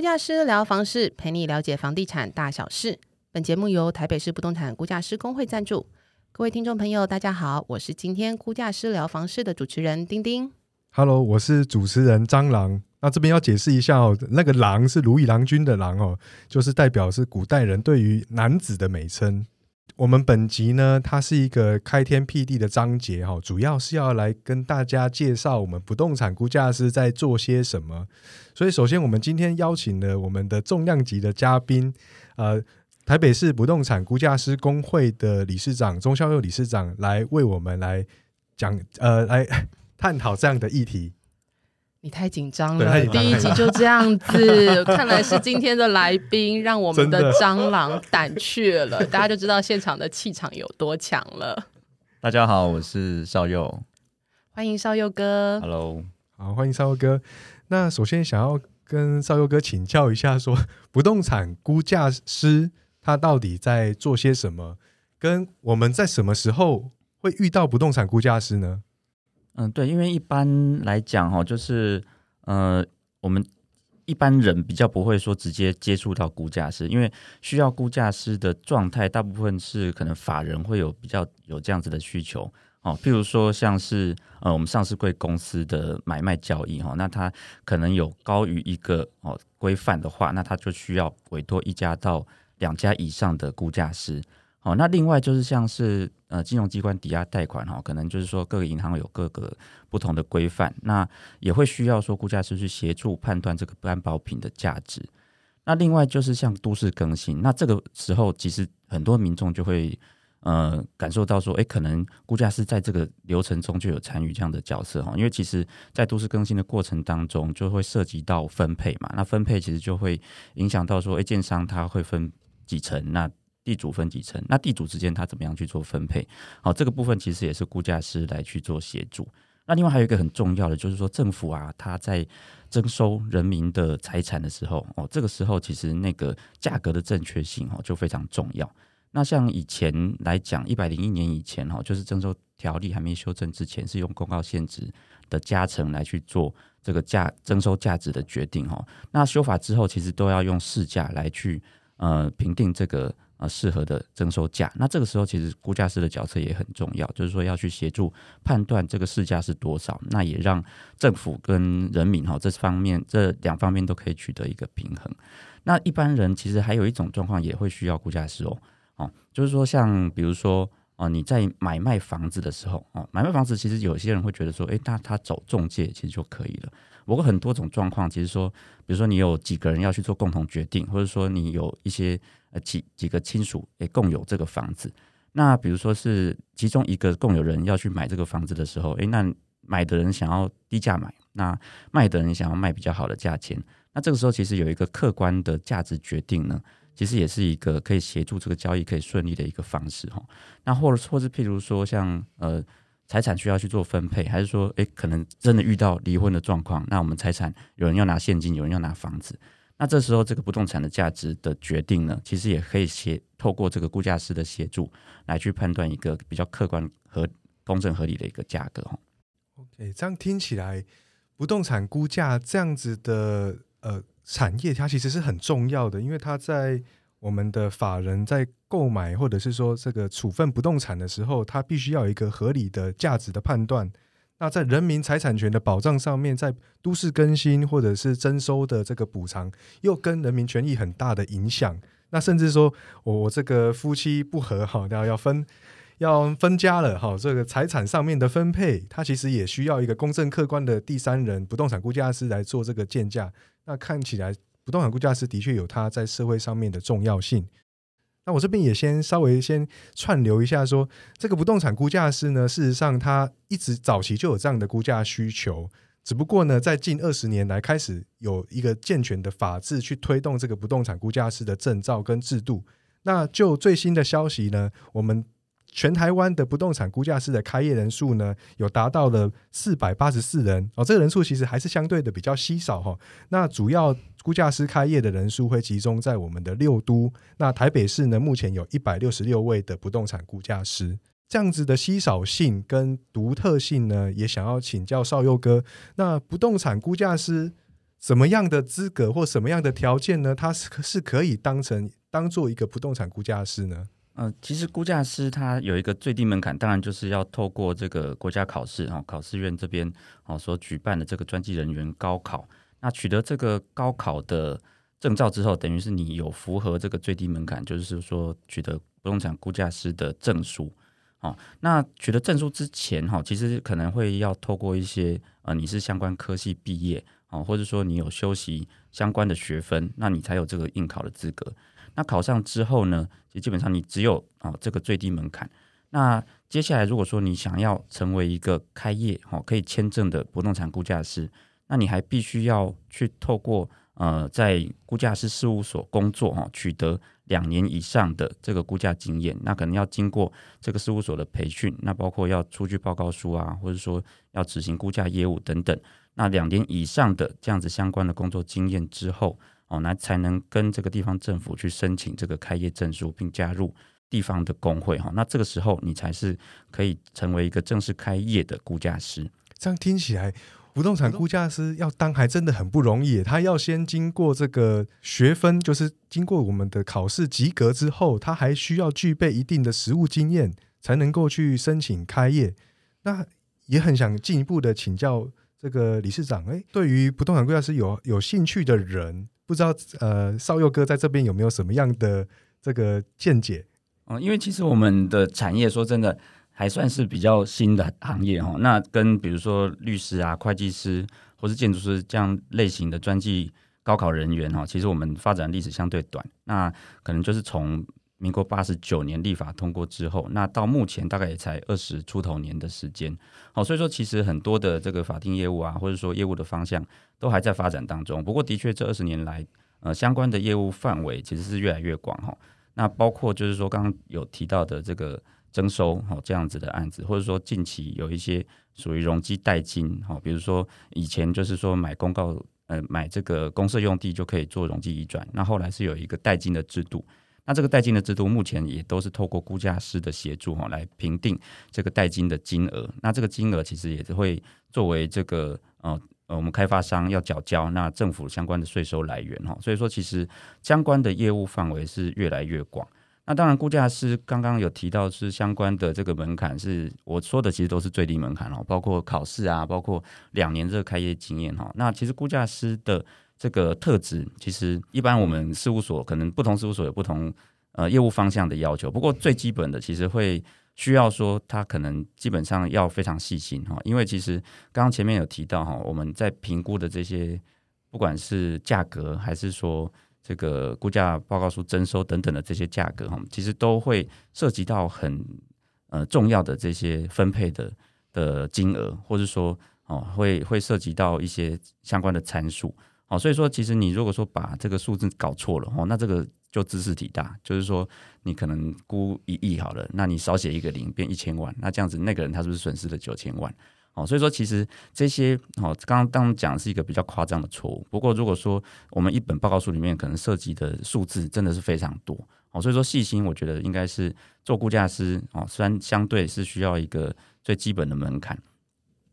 估价师聊房事，陪你了解房地产大小事。本节目由台北市不动产估价师工会赞助。各位听众朋友，大家好，我是今天估价师聊房事的主持人丁丁。Hello，我是主持人张郎。那这边要解释一下哦，那个“狼”是如意郎君的“狼”哦，就是代表是古代人对于男子的美称。我们本集呢，它是一个开天辟地的章节哈、哦，主要是要来跟大家介绍我们不动产估价师在做些什么。所以，首先我们今天邀请了我们的重量级的嘉宾，呃，台北市不动产估价师工会的理事长钟孝佑理事长来为我们来讲，呃，来探讨这样的议题。你太紧张了，第一集就这样子，看来是今天的来宾让我们的蟑螂胆怯了，大家就知道现场的气场有多强了。大家好，我是少佑欢迎少佑哥，，Hello。好，欢迎少佑哥。那首先想要跟少佑哥请教一下说 不动产估价师他到底在做些什么？跟我们在什么时候会遇到不动产估价师呢？嗯，对，因为一般来讲哈，就是呃，我们一般人比较不会说直接接触到估价师，因为需要估价师的状态，大部分是可能法人会有比较有这样子的需求。哦，譬如说像是呃我们上市贵公司的买卖交易哈，那它可能有高于一个哦规范的话，那它就需要委托一家到两家以上的估价师。好，那另外就是像是呃金融机关抵押贷款哈，可能就是说各个银行有各个不同的规范，那也会需要说估价师去协助判断这个担保品的价值。那另外就是像都市更新，那这个时候其实很多民众就会呃感受到说，诶，可能估价师在这个流程中就有参与这样的角色哈，因为其实在都市更新的过程当中，就会涉及到分配嘛，那分配其实就会影响到说，诶，建商他会分几层，那地主分几层，那地主之间他怎么样去做分配？好，这个部分其实也是估价师来去做协助。那另外还有一个很重要的，就是说政府啊，他在征收人民的财产的时候，哦，这个时候其实那个价格的正确性哦就非常重要。那像以前来讲，一百零一年以前哈，就是征收条例还没修正之前，是用公告限值的加成来去做这个价征收价值的决定哈。那修法之后，其实都要用市价来去呃评定这个呃适合的征收价。那这个时候，其实估价师的角色也很重要，就是说要去协助判断这个市价是多少，那也让政府跟人民哈这方面这两方面都可以取得一个平衡。那一般人其实还有一种状况也会需要估价师哦。哦，就是说，像比如说，哦，你在买卖房子的时候，哦，买卖房子其实有些人会觉得说，诶，那他走中介其实就可以了。不过很多种状况，其实说，比如说你有几个人要去做共同决定，或者说你有一些呃几几个亲属诶共有这个房子，那比如说是其中一个共有人要去买这个房子的时候，诶，那买的人想要低价买，那卖的人想要卖比较好的价钱，那这个时候其实有一个客观的价值决定呢。其实也是一个可以协助这个交易可以顺利的一个方式哈。那或者或是譬如说像呃财产需要去做分配，还是说诶可能真的遇到离婚的状况，那我们财产有人要拿现金，有人要拿房子，那这时候这个不动产的价值的决定呢，其实也可以协透过这个估价师的协助来去判断一个比较客观和公正合理的一个价格哈。OK，这样听起来，不动产估价这样子的呃产业，它其实是很重要的，因为它在我们的法人在购买或者是说这个处分不动产的时候，他必须要有一个合理的价值的判断。那在人民财产权的保障上面，在都市更新或者是征收的这个补偿，又跟人民权益很大的影响。那甚至说我我这个夫妻不和哈，要要分要分家了哈，这个财产上面的分配，它其实也需要一个公正客观的第三人不动产估价师来做这个鉴价。那看起来不动产估价师的确有它在社会上面的重要性。那我这边也先稍微先串流一下说，这个不动产估价师呢，事实上他一直早期就有这样的估价需求，只不过呢，在近二十年来开始有一个健全的法制去推动这个不动产估价师的证照跟制度。那就最新的消息呢，我们全台湾的不动产估价师的开业人数呢，有达到了四百八十四人哦，这个人数其实还是相对的比较稀少哈、那主要估价师开业的人数会集中在我们的六都，那台北市呢，目前有一百六十六位的不动产估价师。这样子的稀少性跟独特性呢，也想要请教少佑哥。那不动产估价师什么样的资格或什么样的条件呢？他是是可以当成当做一个不动产估价师呢？呃，其实估价师他有一个最低门槛，当然就是要透过这个国家考试哦，考试院这边哦所举办的这个专技人员高考。那取得这个高考的证照之后，等于是你有符合这个最低门槛，就是说取得不动产估价师的证书。哦，那取得证书之前哈，其实可能会要透过一些呃，你是相关科系毕业哦，或者说你有修习相关的学分，那你才有这个应考的资格。那考上之后呢，就基本上你只有啊这个最低门槛。那接下来如果说你想要成为一个开业哦可以签证的不动产估价师，那你还必须要去透过呃在估价师事务所工作哈，取得两年以上的这个估价经验。那可能要经过这个事务所的培训，那包括要出具报告书啊，或者说要执行估价业务等等。那两年以上的这样子相关的工作经验之后。哦，那才能跟这个地方政府去申请这个开业证书，并加入地方的工会哈。那这个时候，你才是可以成为一个正式开业的估价师。这样听起来，不动产估价师要当还真的很不容易。他要先经过这个学分，就是经过我们的考试及格之后，他还需要具备一定的实务经验，才能够去申请开业。那也很想进一步的请教这个理事长，哎，对于不动产估价师有有兴趣的人。不知道呃，少佑哥在这边有没有什么样的这个见解？哦，因为其实我们的产业说真的还算是比较新的行业哈。那跟比如说律师啊、会计师或是建筑师这样类型的专技高考人员哈，其实我们发展历史相对短，那可能就是从。民国八十九年立法通过之后，那到目前大概也才二十出头年的时间，好，所以说其实很多的这个法定业务啊，或者说业务的方向都还在发展当中。不过的确这二十年来，呃，相关的业务范围其实是越来越广哈。那包括就是说刚刚有提到的这个征收哈这样子的案子，或者说近期有一些属于容积代金哈，比如说以前就是说买公告呃买这个公社用地就可以做容积移转，那后来是有一个代金的制度。那这个代金的制度目前也都是透过估价师的协助哈来评定这个代金的金额。那这个金额其实也是会作为这个呃呃我们开发商要缴交那政府相关的税收来源哈。所以说其实相关的业务范围是越来越广。那当然估价师刚刚有提到是相关的这个门槛是我说的其实都是最低门槛哦，包括考试啊，包括两年这个开业经验哈。那其实估价师的这个特质其实一般我们事务所可能不同事务所有不同呃业务方向的要求，不过最基本的其实会需要说他可能基本上要非常细心哈，因为其实刚刚前面有提到哈，我们在评估的这些不管是价格还是说这个估价报告书征收等等的这些价格哈，其实都会涉及到很呃重要的这些分配的的金额，或者说哦会会涉及到一些相关的参数。哦，所以说其实你如果说把这个数字搞错了哦，那这个就知识体大，就是说你可能估一亿好了，那你少写一个零变一千万，那这样子那个人他是不是损失了九千万？哦，所以说其实这些哦，刚刚当讲是一个比较夸张的错误。不过如果说我们一本报告书里面可能涉及的数字真的是非常多哦，所以说细心，我觉得应该是做估价师哦，虽然相对是需要一个最基本的门槛。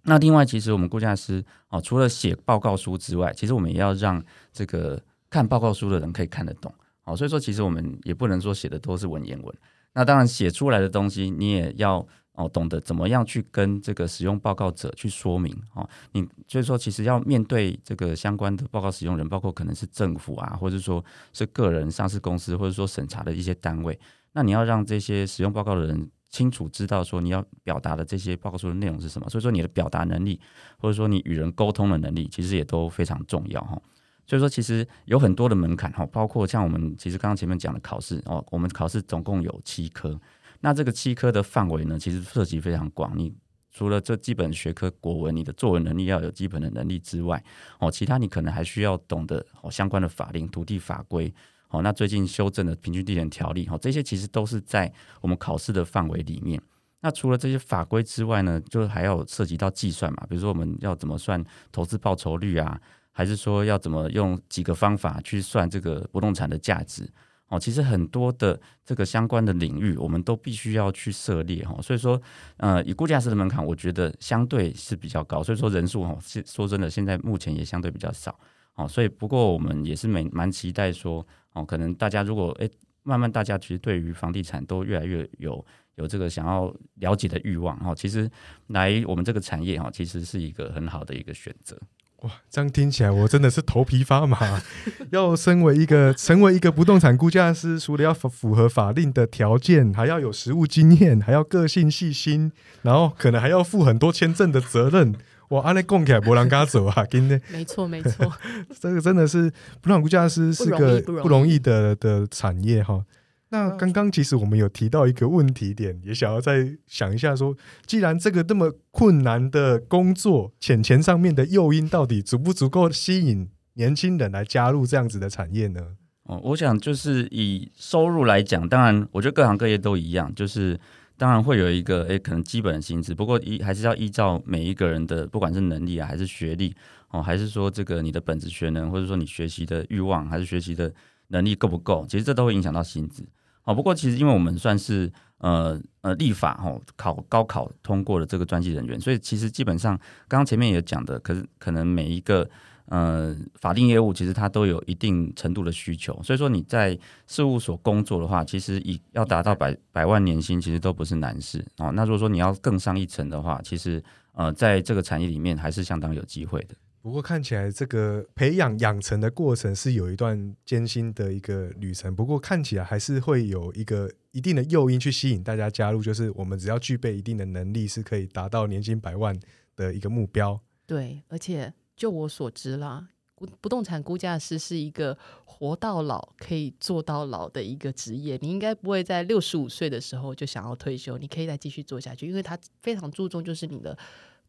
那另外，其实我们估价师哦，除了写报告书之外，其实我们也要让这个看报告书的人可以看得懂。哦，所以说其实我们也不能说写的都是文言文。那当然，写出来的东西你也要哦懂得怎么样去跟这个使用报告者去说明。哦，你所以说其实要面对这个相关的报告使用人，包括可能是政府啊，或者说是个人、上市公司，或者说审查的一些单位。那你要让这些使用报告的人。清楚知道说你要表达的这些报告书的内容是什么，所以说你的表达能力或者说你与人沟通的能力，其实也都非常重要哈。所以说其实有很多的门槛哈，包括像我们其实刚刚前面讲的考试哦，我们考试总共有七科，那这个七科的范围呢，其实涉及非常广。你除了这基本学科国文，你的作文能力要有基本的能力之外，哦，其他你可能还需要懂得哦相关的法令、土地法规。好，那最近修正的平均地权条例，哈，这些其实都是在我们考试的范围里面。那除了这些法规之外呢，就还要涉及到计算嘛，比如说我们要怎么算投资报酬率啊，还是说要怎么用几个方法去算这个不动产的价值？哦，其实很多的这个相关的领域，我们都必须要去涉猎哈。所以说，呃，以估价师的门槛，我觉得相对是比较高。所以说人数哈，说真的，现在目前也相对比较少。哦，所以不过我们也是蛮蛮期待说，哦，可能大家如果诶慢慢大家其实对于房地产都越来越有有这个想要了解的欲望，哦，其实来我们这个产业哈，其实是一个很好的一个选择。哇，这样听起来我真的是头皮发麻。要身为一个成为一个不动产估价师，除了要符符合法令的条件，还要有实务经验，还要个性细心，然后可能还要负很多签证的责任。哇，安尼讲起来不人敢走啊，今天没错没错，这个真的是不动产估价师是个不容易不容易的的产业哈。那刚刚其实我们有提到一个问题点，也想要再想一下说，既然这个这么困难的工作，钱钱上面的诱因到底足不足够吸引年轻人来加入这样子的产业呢？哦，我想就是以收入来讲，当然我觉得各行各业都一样，就是当然会有一个诶可能基本的薪资，不过依还是要依照每一个人的不管是能力啊，还是学历哦，还是说这个你的本职学能，或者说你学习的欲望，还是学习的能力够不够，其实这都会影响到薪资。哦，不过其实因为我们算是呃呃立法哦考高考通过的这个专技人员，所以其实基本上刚刚前面也讲的，可是可能每一个呃法定业务其实它都有一定程度的需求，所以说你在事务所工作的话，其实以要达到百百万年薪，其实都不是难事哦。那如果说你要更上一层的话，其实呃在这个产业里面还是相当有机会的。不过看起来这个培养养成的过程是有一段艰辛的一个旅程，不过看起来还是会有一个一定的诱因去吸引大家加入，就是我们只要具备一定的能力，是可以达到年薪百万的一个目标。对，而且就我所知啦，不不动产估价师是一个活到老可以做到老的一个职业，你应该不会在六十五岁的时候就想要退休，你可以再继续做下去，因为他非常注重就是你的。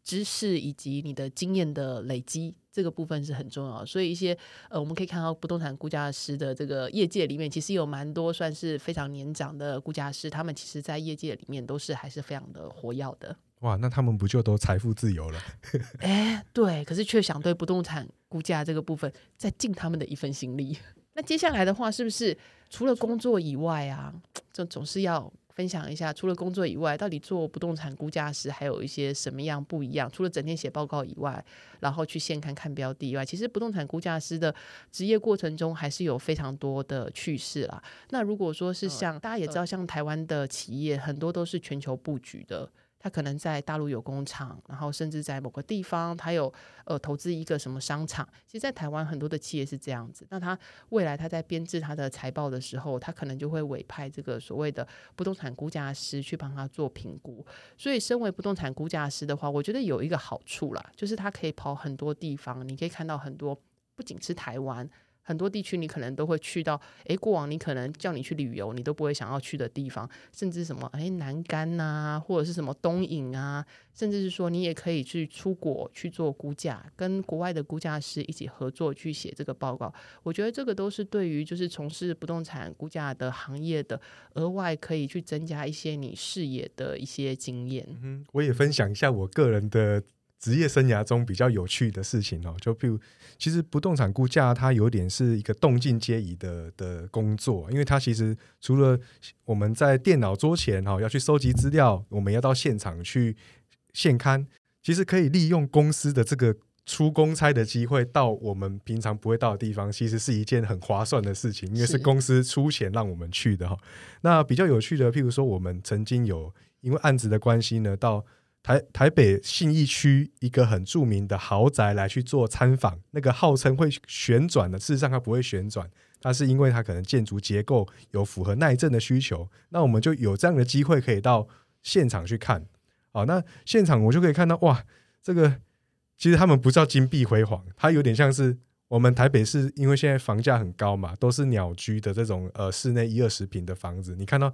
知识以及你的经验的累积，这个部分是很重要。所以一些呃，我们可以看到不动产估价师的这个业界里面，其实有蛮多算是非常年长的估价师，他们其实在业界里面都是还是非常的活跃的。哇，那他们不就都财富自由了？哎，对，可是却想对不动产估价这个部分再尽他们的一份心力。那接下来的话，是不是除了工作以外啊，这总是要？分享一下，除了工作以外，到底做不动产估价师还有一些什么样不一样？除了整天写报告以外，然后去现看看标的以外，其实不动产估价师的职业过程中还是有非常多的趣事啦。那如果说是像大家也知道，像台湾的企业很多都是全球布局的。他可能在大陆有工厂，然后甚至在某个地方，他有呃投资一个什么商场。其实，在台湾很多的企业是这样子。那他未来他在编制他的财报的时候，他可能就会委派这个所谓的不动产估价师去帮他做评估。所以，身为不动产估价师的话，我觉得有一个好处啦，就是他可以跑很多地方，你可以看到很多，不仅是台湾。很多地区你可能都会去到，诶，过往你可能叫你去旅游，你都不会想要去的地方，甚至什么诶南干呐，或者是什么东引啊，甚至是说你也可以去出国去做估价，跟国外的估价师一起合作去写这个报告。我觉得这个都是对于就是从事不动产估价的行业的额外可以去增加一些你视野的一些经验。嗯，我也分享一下我个人的。职业生涯中比较有趣的事情哦，就譬如，其实不动产估价它有点是一个动静皆宜的的工作，因为它其实除了我们在电脑桌前哈要去收集资料，我们要到现场去现刊，其实可以利用公司的这个出公差的机会到我们平常不会到的地方，其实是一件很划算的事情，因为是公司出钱让我们去的哈。那比较有趣的，譬如说我们曾经有因为案子的关系呢，到台台北信义区一个很著名的豪宅来去做参访，那个号称会旋转的，事实上它不会旋转，它是因为它可能建筑结构有符合耐震的需求。那我们就有这样的机会可以到现场去看。好，那现场我就可以看到，哇，这个其实他们不叫金碧辉煌，它有点像是我们台北市，因为现在房价很高嘛，都是鸟居的这种呃室内一二十平的房子，你看到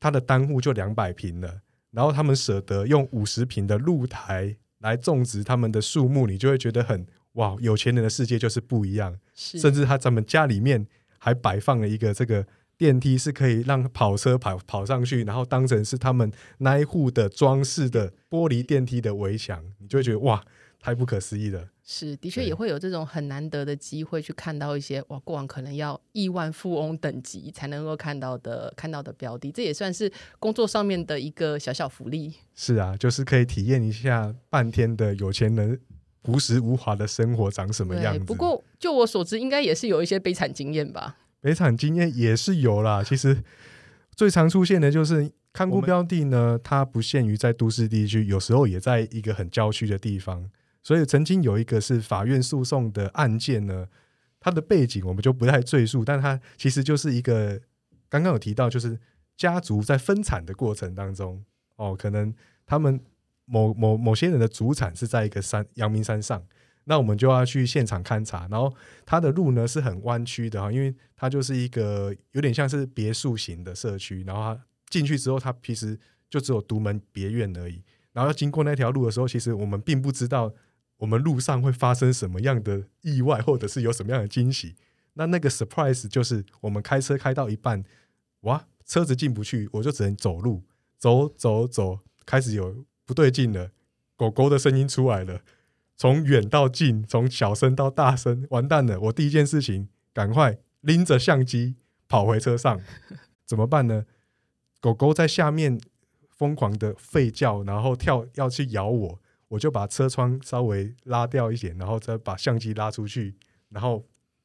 它的单户就两百平了。然后他们舍得用五十平的露台来种植他们的树木，你就会觉得很哇，有钱人的世界就是不一样。甚至他咱们家里面还摆放了一个这个电梯，是可以让跑车跑跑上去，然后当成是他们那一户的装饰的玻璃电梯的围墙，你就会觉得哇。太不可思议了，是的确也会有这种很难得的机会去看到一些哇，过往可能要亿万富翁等级才能够看到的看到的标的，这也算是工作上面的一个小小福利。是啊，就是可以体验一下半天的有钱人无时无华的生活长什么样，子。不过就我所知，应该也是有一些悲惨经验吧？悲惨经验也是有啦。其实最常出现的就是看我们顾标的呢，它不限于在都市地区，有时候也在一个很郊区的地方。所以曾经有一个是法院诉讼的案件呢，它的背景我们就不太赘述，但它其实就是一个刚刚有提到，就是家族在分产的过程当中，哦，可能他们某某某些人的主产是在一个山阳明山上，那我们就要去现场勘察，然后它的路呢是很弯曲的哈，因为它就是一个有点像是别墅型的社区，然后它进去之后，它其实就只有独门别院而已。然后要经过那条路的时候，其实我们并不知道我们路上会发生什么样的意外，或者是有什么样的惊喜。那那个 surprise 就是我们开车开到一半，哇，车子进不去，我就只能走路，走走走，开始有不对劲了，狗狗的声音出来了。从远到近，从小声到大声，完蛋了！我第一件事情，赶快拎着相机跑回车上，怎么办呢？狗狗在下面疯狂的吠叫，然后跳要去咬我，我就把车窗稍微拉掉一点，然后再把相机拉出去，然后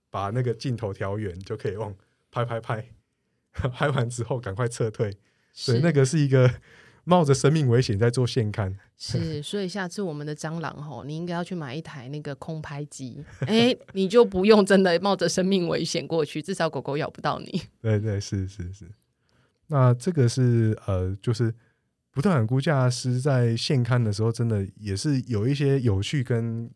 把那个镜头调远，就可以往拍拍拍，拍完之后赶快撤退。所以那个是一个冒着生命危险在做现刊。是，所以下次我们的蟑螂吼，你应该要去买一台那个空拍机，哎，你就不用真的冒着生命危险过去，至少狗狗咬不到你。对对，是是是。那这个是呃，就是不动产估价师在现刊的时候，真的也是有一些有趣跟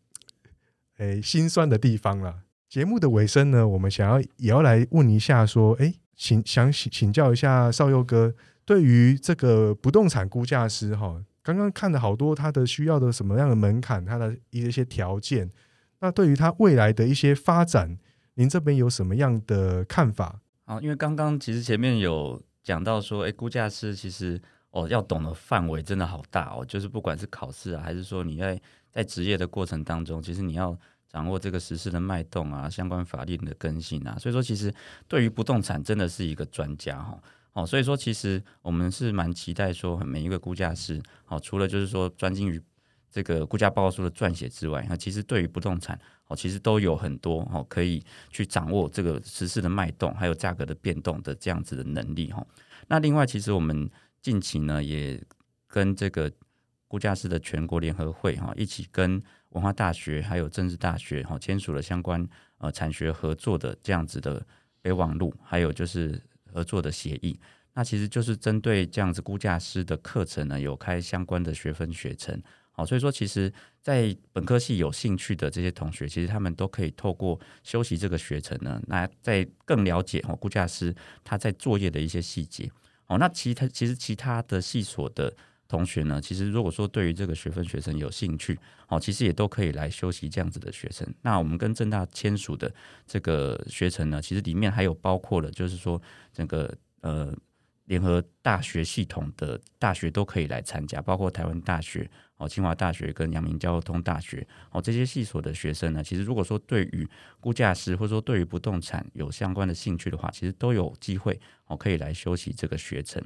诶心酸的地方啦。节目的尾声呢，我们想要也要来问一下，说，诶，请想请请教一下少佑哥，对于这个不动产估价师哈，刚刚看了好多他的需要的什么样的门槛，他的一些条件，那对于他未来的一些发展，您这边有什么样的看法？好，因为刚刚其实前面有讲到说，哎，估价师其实哦要懂的范围真的好大哦，就是不管是考试啊，还是说你在在职业的过程当中，其实你要掌握这个时事的脉动啊，相关法令的更新啊，所以说其实对于不动产真的是一个专家哈。哦，所以说其实我们是蛮期待说每一个估价师，哦，除了就是说专精于这个估价报告书的撰写之外，那其实对于不动产，哦，其实都有很多哦可以去掌握这个时事的脉动，还有价格的变动的这样子的能力哈。那另外，其实我们近期呢也跟这个估价师的全国联合会哈一起跟文化大学还有政治大学哈签署了相关呃产学合作的这样子的备忘录，还有就是合作的协议。那其实就是针对这样子估价师的课程呢，有开相关的学分学程。好，所以说其实，在本科系有兴趣的这些同学，其实他们都可以透过修习这个学程呢，那在更了解哦估价师他在作业的一些细节。哦，那其他其实其他的系所的同学呢，其实如果说对于这个学分学程有兴趣，哦，其实也都可以来修习这样子的学程。那我们跟正大签署的这个学程呢，其实里面还有包括了，就是说整个呃。联合大学系统的大学都可以来参加，包括台湾大学、哦清华大学跟阳明交通大学哦这些系所的学生呢，其实如果说对于估价师或者说对于不动产有相关的兴趣的话，其实都有机会哦可以来修习这个学程。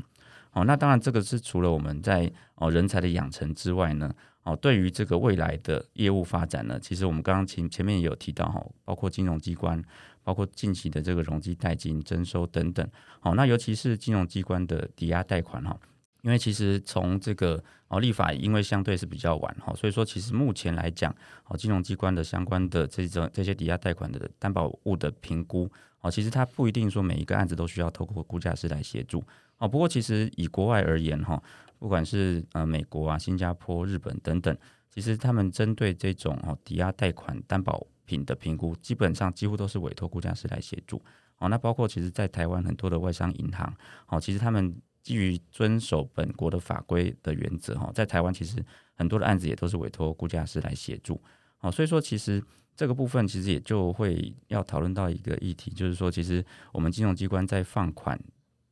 哦，那当然这个是除了我们在哦人才的养成之外呢，哦对于这个未来的业务发展呢，其实我们刚刚前前面也有提到哈，包括金融机关。包括近期的这个容积贷金征收等等，好，那尤其是金融机关的抵押贷款哈，因为其实从这个哦立法，因为相对是比较晚哈，所以说其实目前来讲，哦金融机关的相关的这种这些抵押贷款的担保物的评估，哦其实它不一定说每一个案子都需要透过估价师来协助，哦不过其实以国外而言哈，不管是呃美国啊、新加坡、日本等等，其实他们针对这种哦抵押贷款担保。品的评估基本上几乎都是委托估价师来协助哦。那包括其实，在台湾很多的外商银行哦，其实他们基于遵守本国的法规的原则哈，在台湾其实很多的案子也都是委托估价师来协助哦。所以说，其实这个部分其实也就会要讨论到一个议题，就是说，其实我们金融机关在放款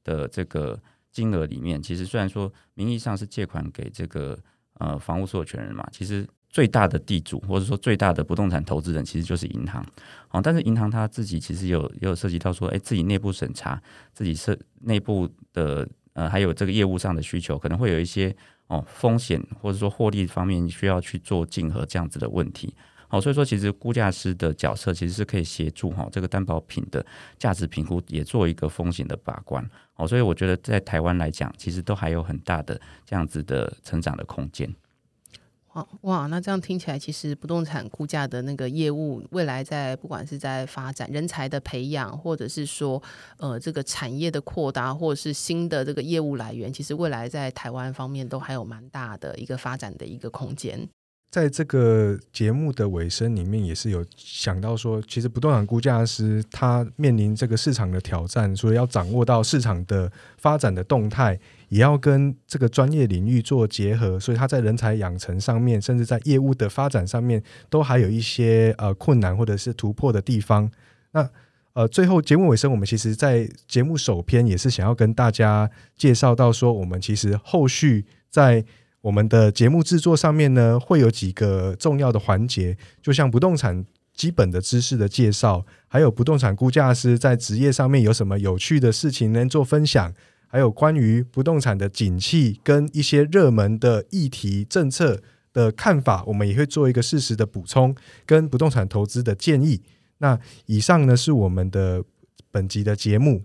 的这个金额里面，其实虽然说名义上是借款给这个呃房屋所有权人嘛，其实。最大的地主，或者说最大的不动产投资人，其实就是银行。哦，但是银行他自己其实有也有涉及到说，哎，自己内部审查，自己是内部的呃，还有这个业务上的需求，可能会有一些哦风险，或者说获利方面需要去做竞合这样子的问题。好，所以说其实估价师的角色其实是可以协助哈这个担保品的价值评估，也做一个风险的把关。好，所以我觉得在台湾来讲，其实都还有很大的这样子的成长的空间。哇哇，那这样听起来，其实不动产估价的那个业务，未来在不管是在发展人才的培养，或者是说呃这个产业的扩大，或者是新的这个业务来源，其实未来在台湾方面都还有蛮大的一个发展的一个空间。在这个节目的尾声里面，也是有想到说，其实不动产估价师他面临这个市场的挑战，所以要掌握到市场的发展的动态，也要跟这个专业领域做结合，所以他在人才养成上面，甚至在业务的发展上面，都还有一些呃困难或者是突破的地方。那呃，最后节目尾声，我们其实，在节目首篇也是想要跟大家介绍到说，我们其实后续在我们的节目制作上面呢，会有几个重要的环节，就像不动产基本的知识的介绍，还有不动产估价师在职业上面有什么有趣的事情能做分享，还有关于不动产的景气跟一些热门的议题政策的看法，我们也会做一个适时的补充跟不动产投资的建议。那以上呢是我们的本集的节目。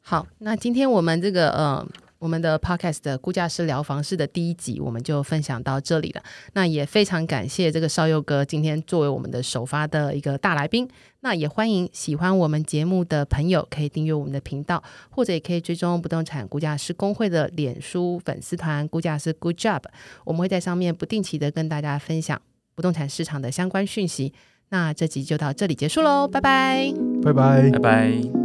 好，那今天我们这个呃。我们的 Podcast 的估价师聊房事的第一集，我们就分享到这里了。那也非常感谢这个少佑哥今天作为我们的首发的一个大来宾。那也欢迎喜欢我们节目的朋友可以订阅我们的频道，或者也可以追踪不动产估价师工会的脸书粉丝团“估价师 Good Job”。我们会在上面不定期的跟大家分享不动产市场的相关讯息。那这集就到这里结束喽，拜拜，拜拜，拜拜。